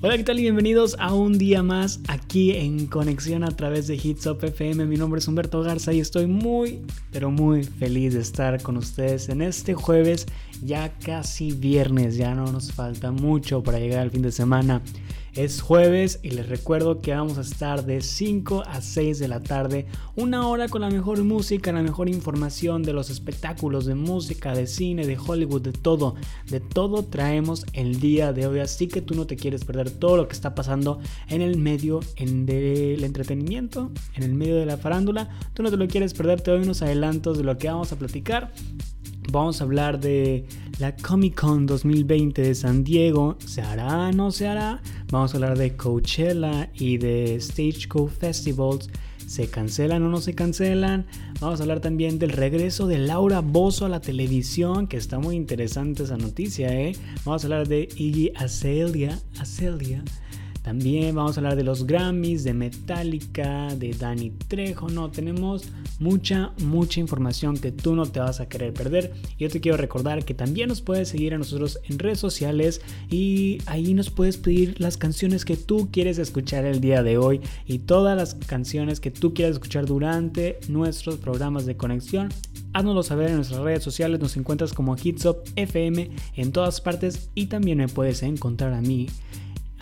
Hola, ¿qué tal? Y bienvenidos a un día más aquí en Conexión a través de Hits Up FM. Mi nombre es Humberto Garza y estoy muy, pero muy feliz de estar con ustedes en este jueves, ya casi viernes, ya no nos falta mucho para llegar al fin de semana. Es jueves y les recuerdo que vamos a estar de 5 a 6 de la tarde, una hora con la mejor música, la mejor información de los espectáculos de música, de cine, de Hollywood, de todo. De todo traemos el día de hoy, así que tú no te quieres perder todo lo que está pasando en el medio del entretenimiento, en el medio de la farándula. Tú no te lo quieres perder, te doy unos adelantos de lo que vamos a platicar. Vamos a hablar de la Comic Con 2020 de San Diego. ¿Se hará? ¿No se hará? Vamos a hablar de Coachella y de Stagecoach Festivals. ¿Se cancelan o no se cancelan? Vamos a hablar también del regreso de Laura Bozo a la televisión, que está muy interesante esa noticia, ¿eh? Vamos a hablar de Iggy Azalea. Azalea también vamos a hablar de los Grammys, de Metallica, de Danny Trejo. No, tenemos mucha, mucha información que tú no te vas a querer perder. Yo te quiero recordar que también nos puedes seguir a nosotros en redes sociales y ahí nos puedes pedir las canciones que tú quieres escuchar el día de hoy y todas las canciones que tú quieras escuchar durante nuestros programas de conexión. Haznoslo saber en nuestras redes sociales, nos encuentras como Hitsop FM en todas partes y también me puedes encontrar a mí,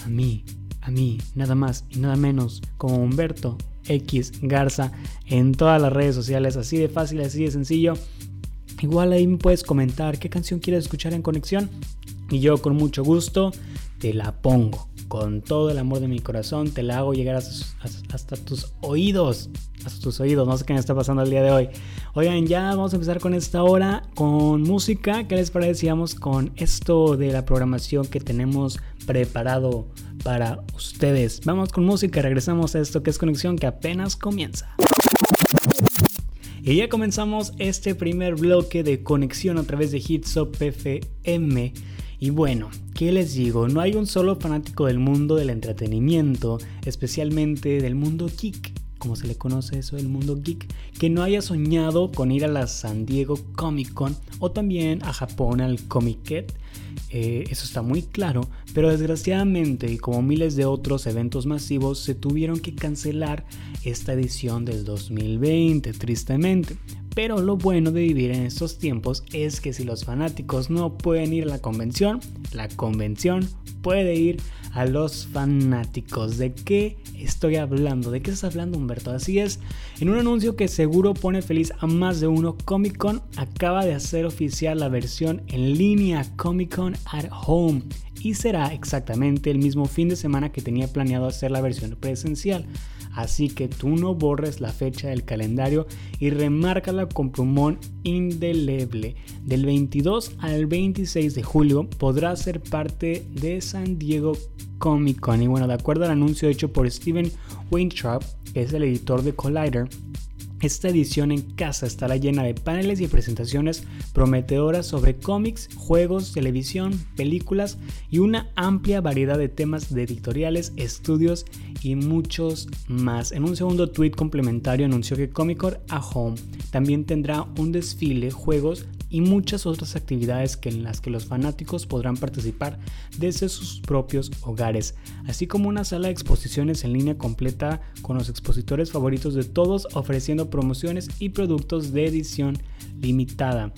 a mí a mí, nada más y nada menos, como Humberto X Garza en todas las redes sociales, así de fácil, así de sencillo. Igual ahí me puedes comentar qué canción quieres escuchar en conexión y yo con mucho gusto te la pongo. Con todo el amor de mi corazón te la hago llegar hasta, tus oídos. Hasta tus oídos, no sé qué me está pasando el día de hoy. Oigan, ya vamos a empezar con esta hora con música. ¿Qué les parece? con esto de la programación que tenemos preparado para ustedes. Vamos con música, regresamos a esto que es conexión que apenas comienza. Y ya comenzamos este primer bloque de conexión a través de Hitsop FM. Y bueno, ¿qué les digo? No hay un solo fanático del mundo del entretenimiento, especialmente del mundo geek, como se le conoce eso, el mundo geek, que no haya soñado con ir a la San Diego Comic Con o también a Japón al Comic eh, eso está muy claro, pero desgraciadamente y como miles de otros eventos masivos se tuvieron que cancelar esta edición del 2020, tristemente. Pero lo bueno de vivir en estos tiempos es que si los fanáticos no pueden ir a la convención, la convención puede ir a los fanáticos. ¿De qué estoy hablando? ¿De qué estás hablando Humberto? Así es, en un anuncio que seguro pone feliz a más de uno, Comic Con acaba de hacer oficial la versión en línea Comic Con at Home y será exactamente el mismo fin de semana que tenía planeado hacer la versión presencial. Así que tú no borres la fecha del calendario y remárcala con plumón indeleble. Del 22 al 26 de julio podrás ser parte de San Diego Comic Con. Y bueno, de acuerdo al anuncio hecho por Steven Weintraub, que es el editor de Collider, esta edición en casa estará llena de paneles y presentaciones prometedoras sobre cómics, juegos, televisión, películas y una amplia variedad de temas de editoriales, estudios y muchos más. En un segundo tweet complementario anunció que Comic Con a Home también tendrá un desfile, juegos, y muchas otras actividades que en las que los fanáticos podrán participar desde sus propios hogares, así como una sala de exposiciones en línea completa con los expositores favoritos de todos ofreciendo promociones y productos de edición limitada.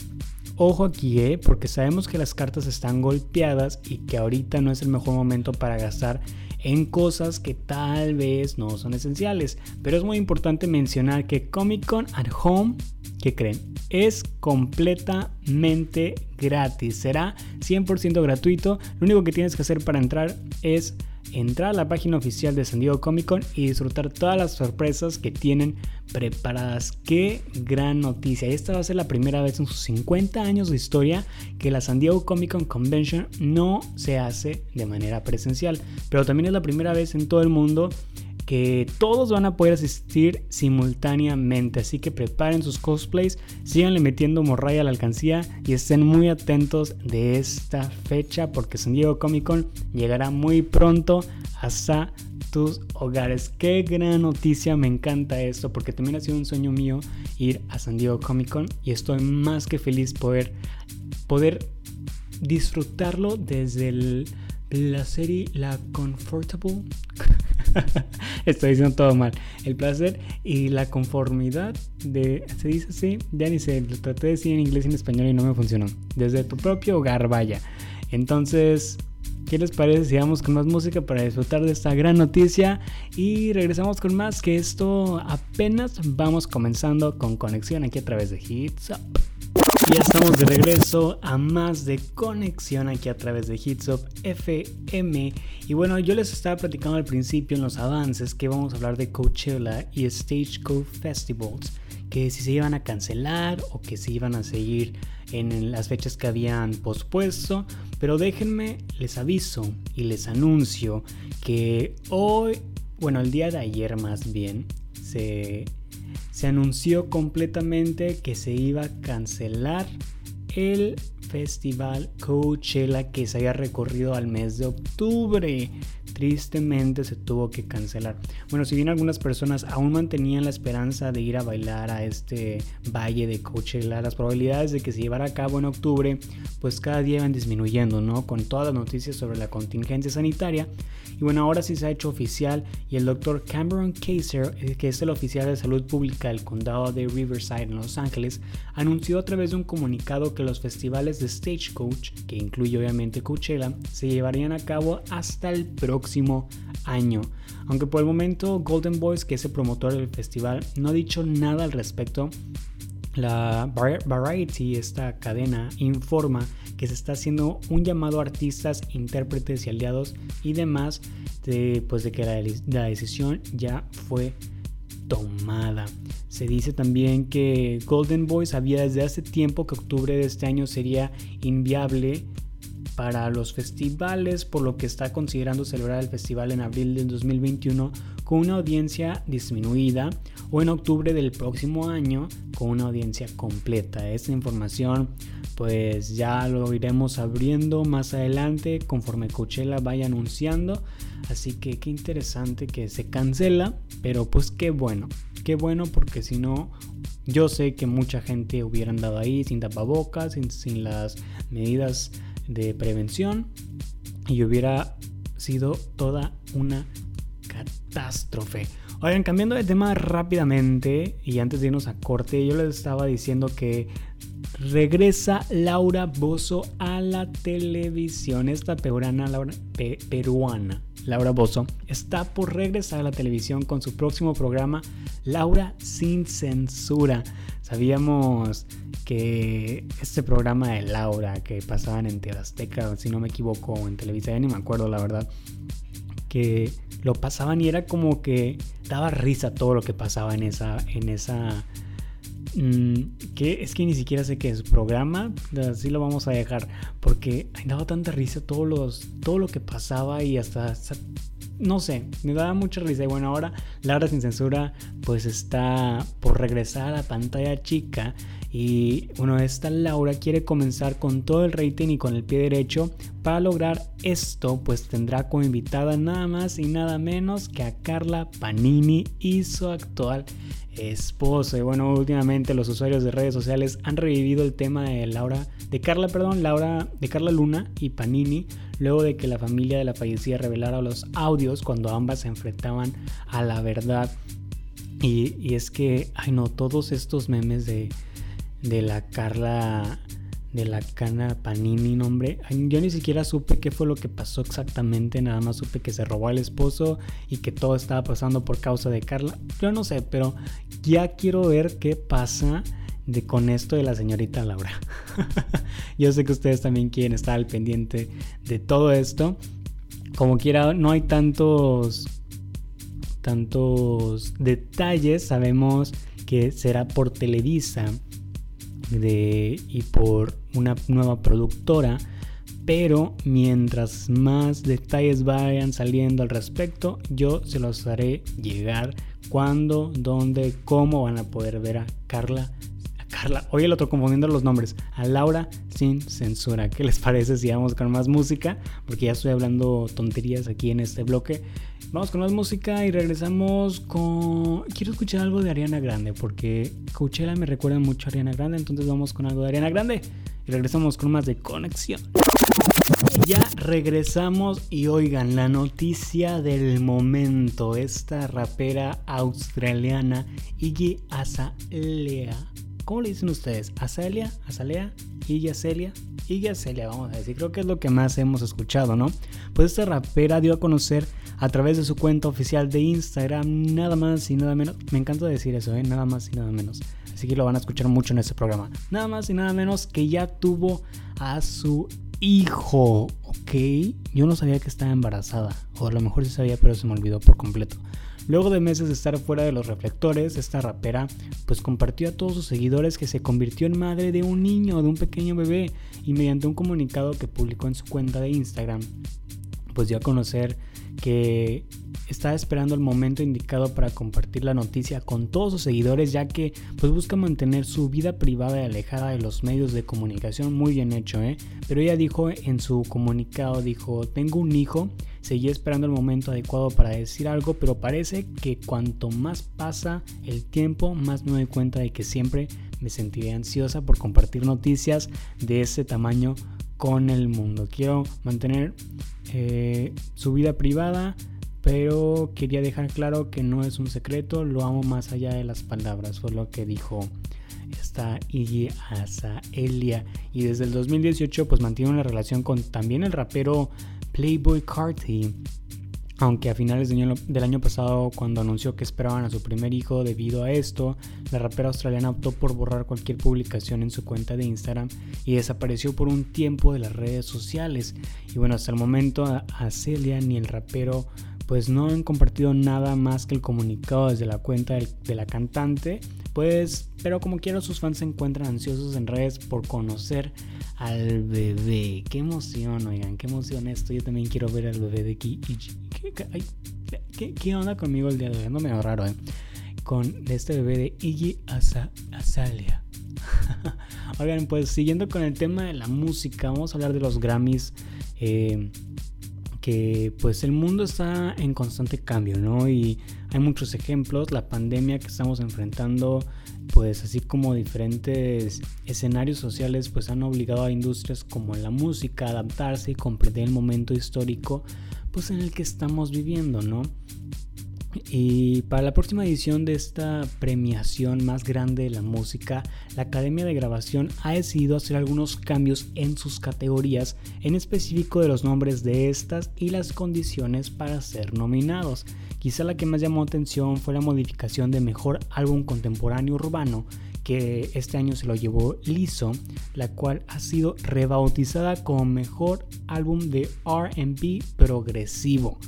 Ojo aquí, ¿eh? porque sabemos que las cartas están golpeadas y que ahorita no es el mejor momento para gastar en cosas que tal vez no son esenciales. Pero es muy importante mencionar que Comic Con at Home, ¿qué creen? Es completamente gratis. Será 100% gratuito. Lo único que tienes que hacer para entrar es entrar a la página oficial de San Diego Comic Con y disfrutar todas las sorpresas que tienen preparadas. Qué gran noticia. Esta va a ser la primera vez en sus 50 años de historia que la San Diego Comic Con Convention no se hace de manera presencial. Pero también es la primera vez en todo el mundo que todos van a poder asistir simultáneamente. Así que preparen sus cosplays, síganle metiendo morraya a la alcancía y estén muy atentos de esta fecha porque San Diego Comic Con llegará muy pronto hasta tus hogares. Qué gran noticia, me encanta esto porque también ha sido un sueño mío ir a San Diego Comic Con y estoy más que feliz poder poder disfrutarlo desde la serie La Comfortable. Estoy diciendo todo mal. El placer y la conformidad de. ¿Se dice así? Ya ni sé. Lo traté de decir en inglés y en español y no me funcionó. Desde tu propio hogar, vaya. Entonces, ¿qué les parece si vamos con más música para disfrutar de esta gran noticia? Y regresamos con más, que esto apenas vamos comenzando con conexión aquí a través de Hits Up. Ya estamos de regreso a más de conexión aquí a través de Hitsop FM. Y bueno, yo les estaba platicando al principio en los avances que vamos a hablar de Coachella y Stagecoach Festivals, que si se iban a cancelar o que si iban a seguir en las fechas que habían pospuesto. Pero déjenme, les aviso y les anuncio que hoy, bueno, el día de ayer más bien, se se anunció completamente que se iba a cancelar el festival Coachella que se había recorrido al mes de octubre tristemente se tuvo que cancelar. Bueno, si bien algunas personas aún mantenían la esperanza de ir a bailar a este valle de Coachella, las probabilidades de que se llevara a cabo en octubre, pues cada día van disminuyendo, ¿no? Con todas las noticias sobre la contingencia sanitaria. Y bueno, ahora sí se ha hecho oficial y el doctor Cameron Kaiser, eh, que es el oficial de salud pública del condado de Riverside en Los Ángeles, anunció a través de un comunicado que los festivales de Stagecoach, que incluye obviamente Coachella, se llevarían a cabo hasta el próximo año. Aunque por el momento Golden Boys, que es el promotor del festival, no ha dicho nada al respecto, la Variety, esta cadena, informa que se está haciendo un llamado a artistas, intérpretes y aliados y demás de, pues de que la, decisión ya fue tomada. Se dice también que Golden Boys sabía desde hace tiempo que octubre de este año sería inviable para los festivales, por lo que está considerando celebrar el festival en abril del 2021 con una audiencia disminuida o en octubre del próximo año con una audiencia completa. Esta información pues ya lo iremos abriendo más adelante conforme Coachella vaya anunciando. Así que qué interesante que se cancela, pero pues qué bueno, qué bueno porque si no yo sé que mucha gente hubiera andado ahí sin tapabocas, sin, sin las medidas de prevención y hubiera sido toda una catástrofe. Oigan, cambiando de tema rápidamente y antes de irnos a corte, yo les estaba diciendo que regresa Laura Bozo a la televisión. Esta peruana, Laura, peruana, Laura Bozo, está por regresar a la televisión con su próximo programa, Laura sin censura. Sabíamos que este programa de Laura que pasaban en Azteca, si no me equivoco, en Televisa, ya ni me acuerdo la verdad, que lo pasaban y era como que daba risa todo lo que pasaba en esa, en esa, mm, que es que ni siquiera sé qué es programa, así lo vamos a dejar, porque daba tanta risa todos los, todo lo que pasaba y hasta no sé, me daba mucha risa. Y bueno, ahora Laura sin censura pues está por regresar a pantalla chica. Y bueno, esta Laura quiere comenzar con todo el rating y con el pie derecho. Para lograr esto, pues tendrá como invitada nada más y nada menos que a Carla Panini y su actual esposo. Y bueno, últimamente los usuarios de redes sociales han revivido el tema de Laura, de Carla, perdón, Laura, de Carla Luna y Panini, luego de que la familia de la fallecida revelara los audios cuando ambas se enfrentaban a la verdad. Y, y es que, ay no, todos estos memes de, de la Carla de la cana Panini, nombre. Yo ni siquiera supe qué fue lo que pasó exactamente, nada más supe que se robó al esposo y que todo estaba pasando por causa de Carla. Yo no sé, pero ya quiero ver qué pasa de con esto de la señorita Laura. Yo sé que ustedes también quieren estar al pendiente de todo esto. Como quiera, no hay tantos tantos detalles. Sabemos que será por Televisa y por una nueva productora, pero mientras más detalles vayan saliendo al respecto, yo se los haré llegar cuándo, dónde, cómo van a poder ver a Carla. Carla, oye, el otro confundiendo los nombres. A Laura sin censura. ¿Qué les parece si vamos con más música? Porque ya estoy hablando tonterías aquí en este bloque. Vamos con más música y regresamos con... Quiero escuchar algo de Ariana Grande porque Coachella me recuerda mucho a Ariana Grande, entonces vamos con algo de Ariana Grande y regresamos con más de conexión. Ya regresamos y oigan la noticia del momento. Esta rapera australiana Iggy Azalea. ¿Cómo le dicen ustedes? ¿Azalea? ¿Azalea? ¿Iggy Azalea? Iggy Azalea, vamos a decir. Creo que es lo que más hemos escuchado, ¿no? Pues esta rapera dio a conocer a través de su cuenta oficial de Instagram nada más y nada menos. Me encanta decir eso, ¿eh? Nada más y nada menos. Así que lo van a escuchar mucho en este programa. Nada más y nada menos que ya tuvo a su hijo, ok. Yo no sabía que estaba embarazada, o a lo mejor sí sabía, pero se me olvidó por completo. Luego de meses de estar fuera de los reflectores, esta rapera pues compartió a todos sus seguidores que se convirtió en madre de un niño, de un pequeño bebé, y mediante un comunicado que publicó en su cuenta de Instagram, pues dio a conocer que está esperando el momento indicado para compartir la noticia con todos sus seguidores ya que pues busca mantener su vida privada y alejada de los medios de comunicación muy bien hecho ¿eh? pero ella dijo en su comunicado dijo tengo un hijo seguí esperando el momento adecuado para decir algo pero parece que cuanto más pasa el tiempo más me doy cuenta de que siempre me sentiré ansiosa por compartir noticias de ese tamaño con el mundo. Quiero mantener eh, su vida privada pero quería dejar claro que no es un secreto, lo amo más allá de las palabras, fue lo que dijo esta Iggy Azalea. Y desde el 2018 pues mantiene una relación con también el rapero Playboy Carti aunque a finales del año pasado, cuando anunció que esperaban a su primer hijo debido a esto, la rapera australiana optó por borrar cualquier publicación en su cuenta de Instagram y desapareció por un tiempo de las redes sociales. Y bueno, hasta el momento a Celia ni el rapero pues no han compartido nada más que el comunicado desde la cuenta de la cantante, pues, pero como quiera sus fans se encuentran ansiosos en redes por conocer al bebé. Qué emoción, oigan, qué emoción esto. Yo también quiero ver al bebé de aquí. ¿Qué, qué, onda conmigo el día de hoy? No me raro, ¿eh? Con este bebé de Iggy Azalea. Oigan, pues siguiendo con el tema de la música, vamos a hablar de los Grammys. Eh, que pues el mundo está en constante cambio, ¿no? Y hay muchos ejemplos, la pandemia que estamos enfrentando, pues así como diferentes escenarios sociales, pues han obligado a industrias como la música a adaptarse y comprender el momento histórico, pues en el que estamos viviendo, ¿no? Y para la próxima edición de esta premiación más grande de la música, la Academia de Grabación ha decidido hacer algunos cambios en sus categorías, en específico de los nombres de estas y las condiciones para ser nominados. Quizá la que más llamó atención fue la modificación de Mejor Álbum Contemporáneo Urbano, que este año se lo llevó Lizzo, la cual ha sido rebautizada como Mejor Álbum de RB Progresivo.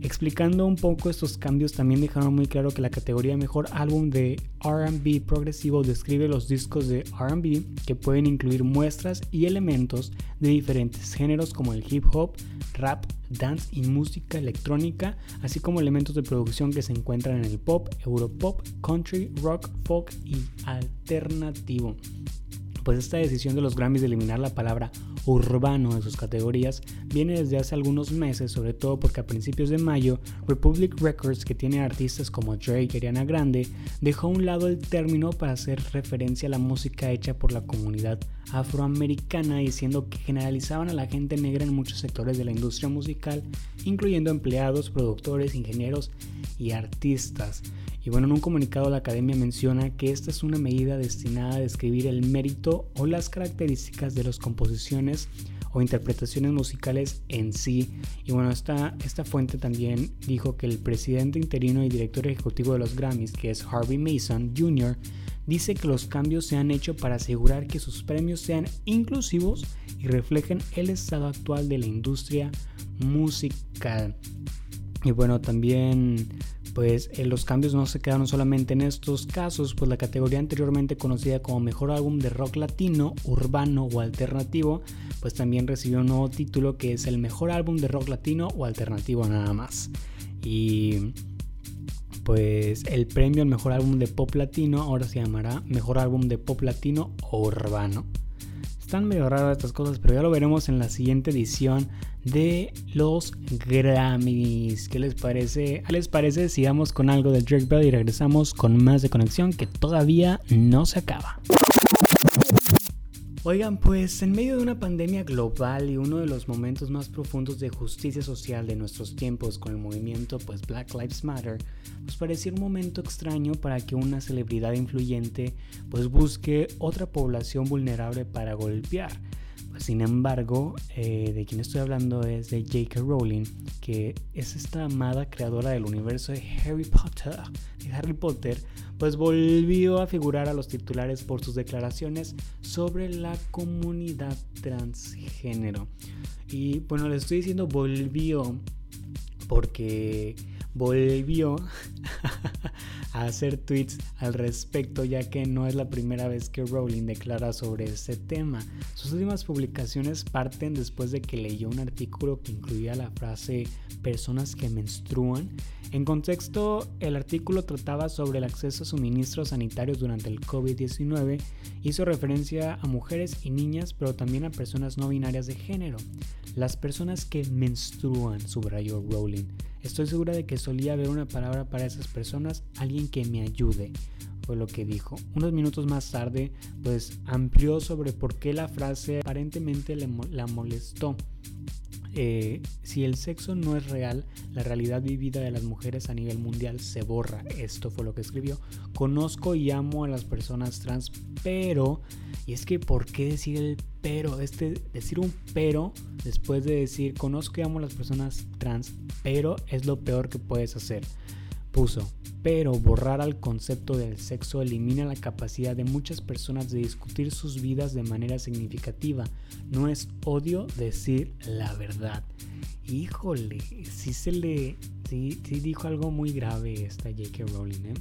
Explicando un poco estos cambios, también dejaron muy claro que la categoría Mejor Álbum de RB Progresivo describe los discos de RB que pueden incluir muestras y elementos de diferentes géneros como el hip hop, rap, dance y música electrónica, así como elementos de producción que se encuentran en el pop, europop, country, rock, folk y alternativo pues esta decisión de los Grammys de eliminar la palabra urbano de sus categorías viene desde hace algunos meses, sobre todo porque a principios de mayo Republic Records, que tiene artistas como Drake y Ariana Grande, dejó a un lado el término para hacer referencia a la música hecha por la comunidad afroamericana, diciendo que generalizaban a la gente negra en muchos sectores de la industria musical, incluyendo empleados, productores, ingenieros y artistas. Y bueno, en un comunicado la academia menciona que esta es una medida destinada a describir el mérito o las características de las composiciones o interpretaciones musicales en sí. Y bueno, esta, esta fuente también dijo que el presidente interino y director ejecutivo de los Grammys, que es Harvey Mason Jr., dice que los cambios se han hecho para asegurar que sus premios sean inclusivos y reflejen el estado actual de la industria musical. Y bueno, también pues eh, los cambios no se quedaron solamente en estos casos, pues la categoría anteriormente conocida como Mejor Álbum de Rock Latino, Urbano o Alternativo, pues también recibió un nuevo título que es el Mejor Álbum de Rock Latino o Alternativo nada más. Y pues el premio al Mejor Álbum de Pop Latino ahora se llamará Mejor Álbum de Pop Latino o Urbano. Están medio raras estas cosas, pero ya lo veremos en la siguiente edición de los Grammys. ¿Qué les parece? ¿Qué les parece? Sigamos con algo de Drake Bell y regresamos con más de conexión que todavía no se acaba. Oigan, pues en medio de una pandemia global y uno de los momentos más profundos de justicia social de nuestros tiempos con el movimiento pues Black Lives Matter, nos parecía un momento extraño para que una celebridad influyente pues busque otra población vulnerable para golpear sin embargo, eh, de quien estoy hablando es de J.K. Rowling, que es esta amada creadora del universo de Harry Potter. De Harry Potter, pues volvió a figurar a los titulares por sus declaraciones sobre la comunidad transgénero. Y bueno, les estoy diciendo volvió porque volvió a hacer tweets al respecto ya que no es la primera vez que Rowling declara sobre este tema. Sus últimas publicaciones parten después de que leyó un artículo que incluía la frase personas que menstruan. En contexto, el artículo trataba sobre el acceso a suministros sanitarios durante el COVID-19, hizo referencia a mujeres y niñas, pero también a personas no binarias de género. Las personas que menstruan, subrayó Rowling. Estoy segura de que solía haber una palabra para esas personas, alguien que me ayude, fue lo que dijo. Unos minutos más tarde, pues amplió sobre por qué la frase aparentemente le, la molestó. Eh, si el sexo no es real, la realidad vivida de las mujeres a nivel mundial se borra. Esto fue lo que escribió. Conozco y amo a las personas trans, pero, y es que ¿por qué decir el pero? Este, decir un pero después de decir conozco y amo a las personas trans, pero es lo peor que puedes hacer. Puso, pero borrar al concepto del sexo elimina la capacidad de muchas personas de discutir sus vidas de manera significativa. No es odio decir la verdad. Híjole, sí se le. Sí, sí dijo algo muy grave esta J.K. Rowling, ¿eh?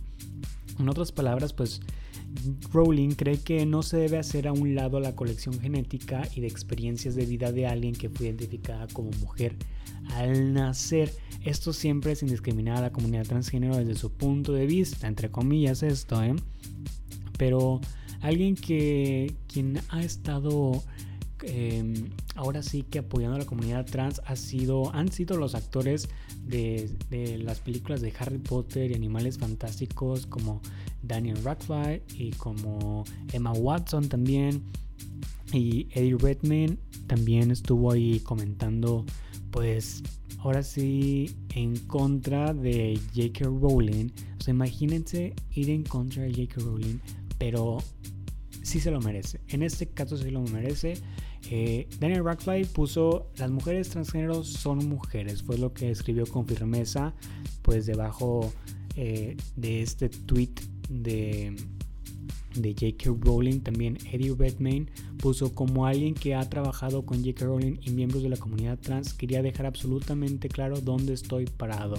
En otras palabras, pues Rowling cree que no se debe hacer a un lado la colección genética y de experiencias de vida de alguien que fue identificada como mujer al nacer. Esto siempre sin discriminar a la comunidad transgénero desde su punto de vista, entre comillas esto, ¿eh? Pero alguien que quien ha estado em, ahora sí que apoyando a la comunidad trans ha sido, han sido los actores de, de, las películas de Harry Potter y Animales Fantásticos como Daniel Radcliffe y como Emma Watson también y Eddie Redmayne también estuvo ahí comentando pues ahora sí en contra de J.K. Rowling. O sea, imagínense ir en contra de J.K. Rowling, pero sí se lo merece. En este caso sí lo merece. Daniel Radcliffe puso las mujeres transgéneros son mujeres, fue lo que escribió con firmeza, pues debajo eh, de este tweet de de J.K. Rowling, también Eddie Redmayne puso como alguien que ha trabajado con J.K. Rowling y miembros de la comunidad trans, quería dejar absolutamente claro dónde estoy parado.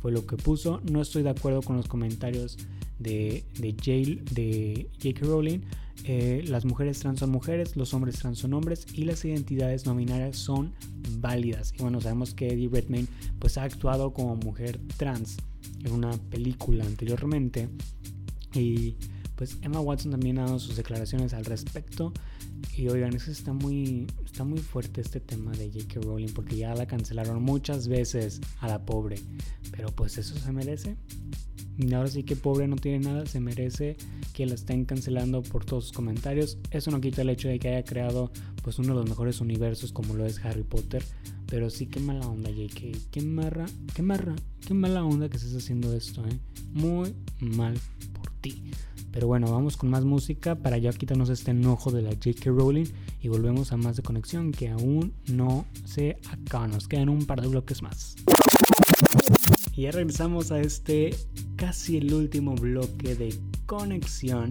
Fue lo que puso. No estoy de acuerdo con los comentarios de, de J.K. Rowling. Eh, las mujeres trans son mujeres, los hombres trans son hombres y las identidades no binarias son válidas. Y bueno, sabemos que Eddie Redmayne pues ha actuado como mujer trans en una película anteriormente. Y pues Emma Watson también ha dado sus declaraciones al respecto. Y oigan, eso está muy, está muy fuerte este tema de J.K. Rowling porque ya la cancelaron muchas veces a la pobre. Pero pues eso se merece. Ahora sí que pobre no tiene nada, se merece que la estén cancelando por todos sus comentarios. Eso no quita el hecho de que haya creado pues uno de los mejores universos como lo es Harry Potter. Pero sí que mala onda, J.K. Qué marra, qué marra, qué mala onda que estés haciendo esto, eh. Muy mal por ti. Pero bueno, vamos con más música para ya quitarnos este enojo de la J.K. Rowling y volvemos a más de conexión que aún no se acaba. Nos quedan un par de bloques más. Y ya regresamos a este casi el último bloque de conexión.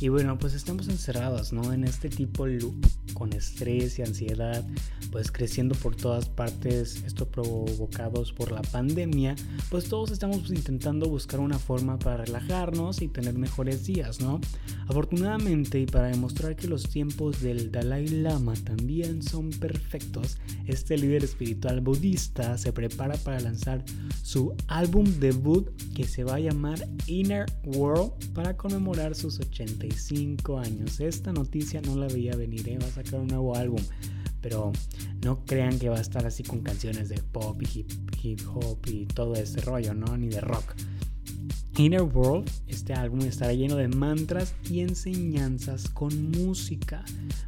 Y bueno, pues estamos encerrados, ¿no? En este tipo loop, con estrés y ansiedad, pues creciendo por todas partes, esto provocados por la pandemia, pues todos estamos intentando buscar una forma para relajarnos y tener mejores días, ¿no? Afortunadamente y para demostrar que los tiempos del Dalai Lama también son perfectos, este líder espiritual budista se prepara para lanzar su álbum debut que se va a llamar Inner World para conmemorar sus 85 años. Esta noticia no la veía venir, ¿eh? va a sacar un nuevo álbum pero no crean que va a estar así con canciones de pop y hip, hop y todo ese rollo, ¿no? Ni de rock. Inner World, este álbum estará lleno de mantras y enseñanzas con música.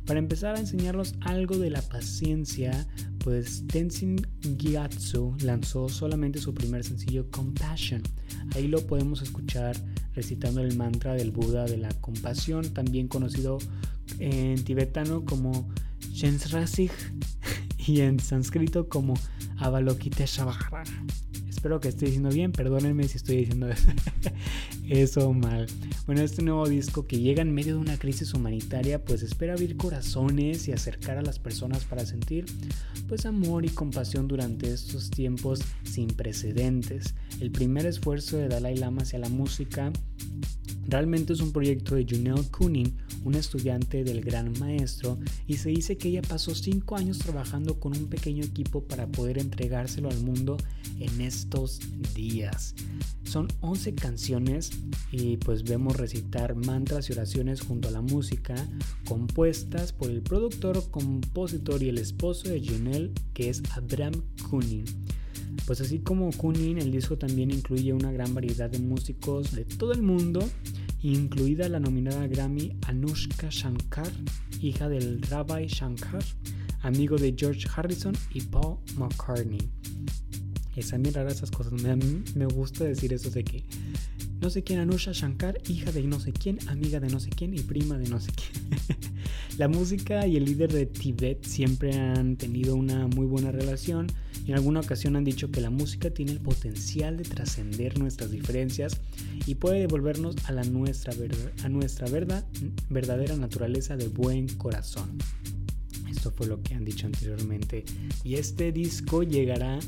Para empezar a enseñarlos algo de la paciencia, pues Tenzin Gyatso lanzó solamente su primer sencillo Compassion. Ahí lo podemos escuchar recitando el mantra del Buda de la compasión, también conocido en tibetano como Shensrasig y en sánscrito como Avalokiteshvara. Espero que esté diciendo bien, perdónenme si estoy diciendo eso mal. Bueno, este nuevo disco que llega en medio de una crisis humanitaria, pues espera abrir corazones y acercar a las personas para sentir pues amor y compasión durante estos tiempos sin precedentes. El primer esfuerzo de Dalai Lama hacia la música Realmente es un proyecto de Junelle Kunin, una estudiante del gran maestro, y se dice que ella pasó 5 años trabajando con un pequeño equipo para poder entregárselo al mundo en días. Son 11 canciones y pues vemos recitar mantras y oraciones junto a la música compuestas por el productor, compositor y el esposo de Junelle, que es Abraham Kunin. Pues así como Kunin, el disco también incluye una gran variedad de músicos de todo el mundo, incluida la nominada Grammy Anushka Shankar, hija del Rabbi Shankar, amigo de George Harrison y Paul McCartney. Están bien raras esas cosas, me, me gusta decir eso de que no sé quién Anusha Shankar, hija de no sé quién, amiga de no sé quién y prima de no sé quién. la música y el líder de Tibet siempre han tenido una muy buena relación y en alguna ocasión han dicho que la música tiene el potencial de trascender nuestras diferencias y puede devolvernos a, la nuestra, a nuestra verdad, verdadera naturaleza de buen corazón. Esto fue lo que han dicho anteriormente. Y este disco llegará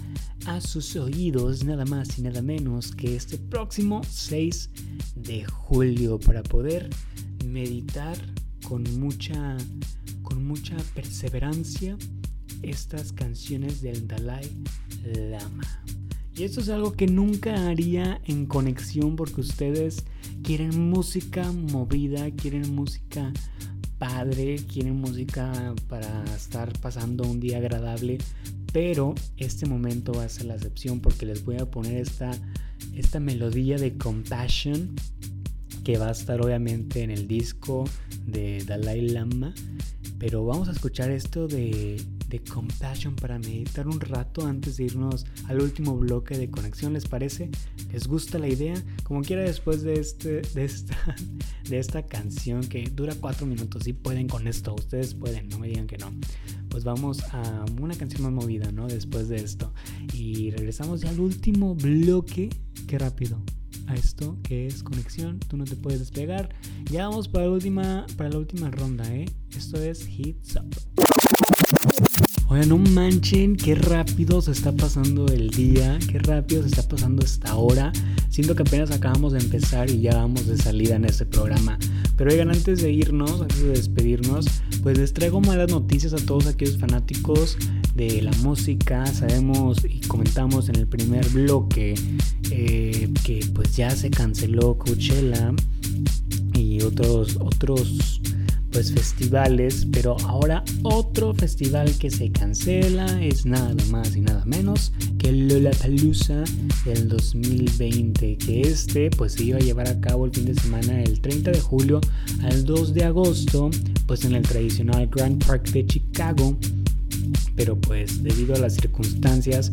a sus oídos nada más y nada menos que este próximo 6 de julio para poder meditar con mucha, con mucha perseverancia estas canciones del Dalai Lama. Y esto es algo que nunca haría en conexión porque ustedes quieren música movida, quieren música padre, quieren música para estar pasando un día agradable, pero este momento va a ser la excepción porque les voy a poner esta, esta melodía de Compassion que va a estar obviamente en el disco de Dalai Lama, pero vamos a escuchar esto de de Compassion para meditar un rato antes de irnos al último bloque de conexión, ¿les parece? ¿Les gusta la idea? Como quiera después de, este, de, esta, de esta canción que dura cuatro minutos, si pueden con esto, ustedes pueden, no me digan que no. Pues vamos a una canción más movida, ¿no? Después de esto. Y regresamos ya al último bloque. Qué rápido a esto que es conexión. Tú no te puedes despegar. Ya vamos para la última, para la última ronda, ¿eh? Esto es Hits Up. Oigan, no manchen, qué rápido se está pasando el día, qué rápido se está pasando esta hora. Siento que apenas acabamos de empezar y ya vamos de salida en este programa. Pero oigan, antes de irnos, antes de despedirnos, pues les traigo malas noticias a todos aquellos fanáticos de la música. Sabemos y comentamos en el primer bloque eh, que pues ya se canceló Coachella y otros otros pues festivales, pero ahora otro festival que se cancela es nada más y nada menos que Lollapalooza del 2020, que este pues se iba a llevar a cabo el fin de semana del 30 de julio al 2 de agosto, pues en el tradicional Grand Park de Chicago. Pero pues debido a las circunstancias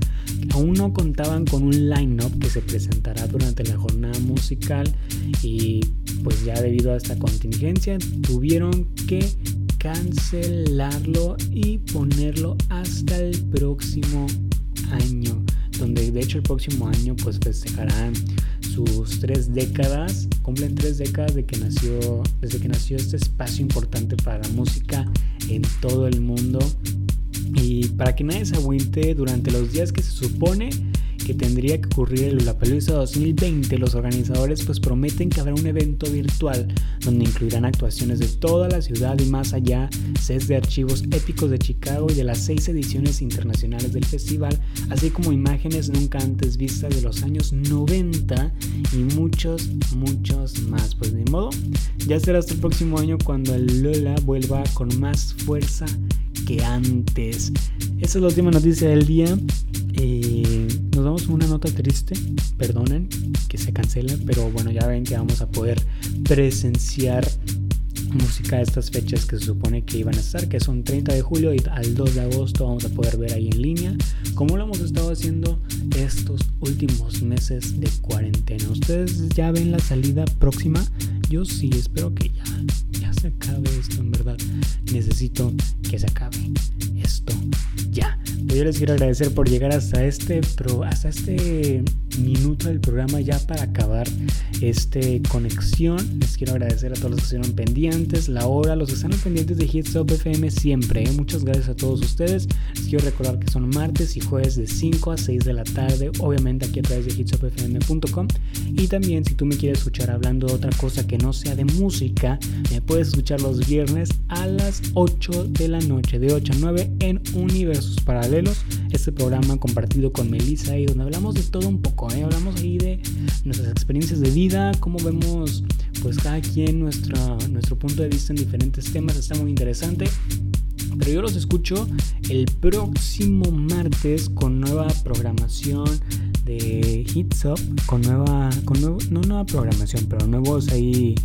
aún no contaban con un line-up que se presentará durante la jornada musical y pues ya debido a esta contingencia tuvieron que cancelarlo y ponerlo hasta el próximo año donde de hecho el próximo año pues festejarán sus tres décadas, cumplen tres décadas de que nació, desde que nació este espacio importante para la música en todo el mundo. Y para que nadie se agüite, durante los días que se supone que tendría que ocurrir el Lollapalooza 2020, los organizadores pues prometen que habrá un evento virtual donde incluirán actuaciones de toda la ciudad y más allá, sets de archivos épicos de Chicago y de las seis ediciones internacionales del festival, así como imágenes nunca antes vistas de los años 90 y muchos, muchos más. Pues de modo, ya será hasta el próximo año cuando el Lola vuelva con más fuerza que antes. Esa es la última noticia del día. Eh, una nota triste, perdonen que se cancela, pero bueno, ya ven que vamos a poder presenciar música de estas fechas que se supone que iban a estar, que son 30 de julio y al 2 de agosto vamos a poder ver ahí en línea, como lo hemos estado haciendo estos últimos meses de cuarentena. ¿Ustedes ya ven la salida próxima? Yo sí, espero que ya se acabe esto, en verdad. Necesito que se acabe esto ya. Yo les quiero agradecer por llegar hasta este, pero hasta este minuto del programa ya para acabar este conexión. Les quiero agradecer a todos los que estuvieron pendientes, la hora, los que están pendientes de Hitsop FM siempre. ¿eh? Muchas gracias a todos ustedes. Les quiero recordar que son martes y jueves de 5 a 6 de la tarde, obviamente aquí a través de hitsopfm.com. Y también si tú me quieres escuchar hablando de otra cosa que no sea de música, me puedes escuchar los viernes a las 8 de la noche, de 8 a 9 en Universos Paralelos. Este programa compartido con Melissa y donde hablamos de todo un poco ¿eh? Hablamos ahí de nuestras experiencias de vida, cómo vemos pues cada quien nuestra, nuestro punto de vista en diferentes temas, está muy interesante. Pero yo los escucho el próximo martes con nueva programación de Hits Up, con nueva, con nueva programación, pero nuevos ahí,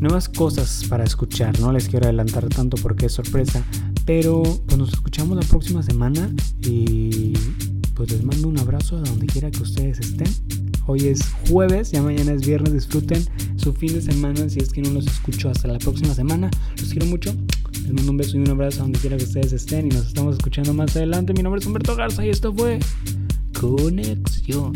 nuevas cosas para escuchar. No les quiero adelantar tanto porque es sorpresa, pero pues nos escuchamos la próxima semana y pues les mando un abrazo a donde quiera que ustedes estén. Hoy es jueves, ya mañana es viernes, disfruten su fin de semana si es que no los escucho hasta la próxima semana. Los quiero mucho, les mando un beso y un abrazo a donde quiera que ustedes estén y nos estamos escuchando más adelante. Mi nombre es Humberto Garza y esto fue Conexión.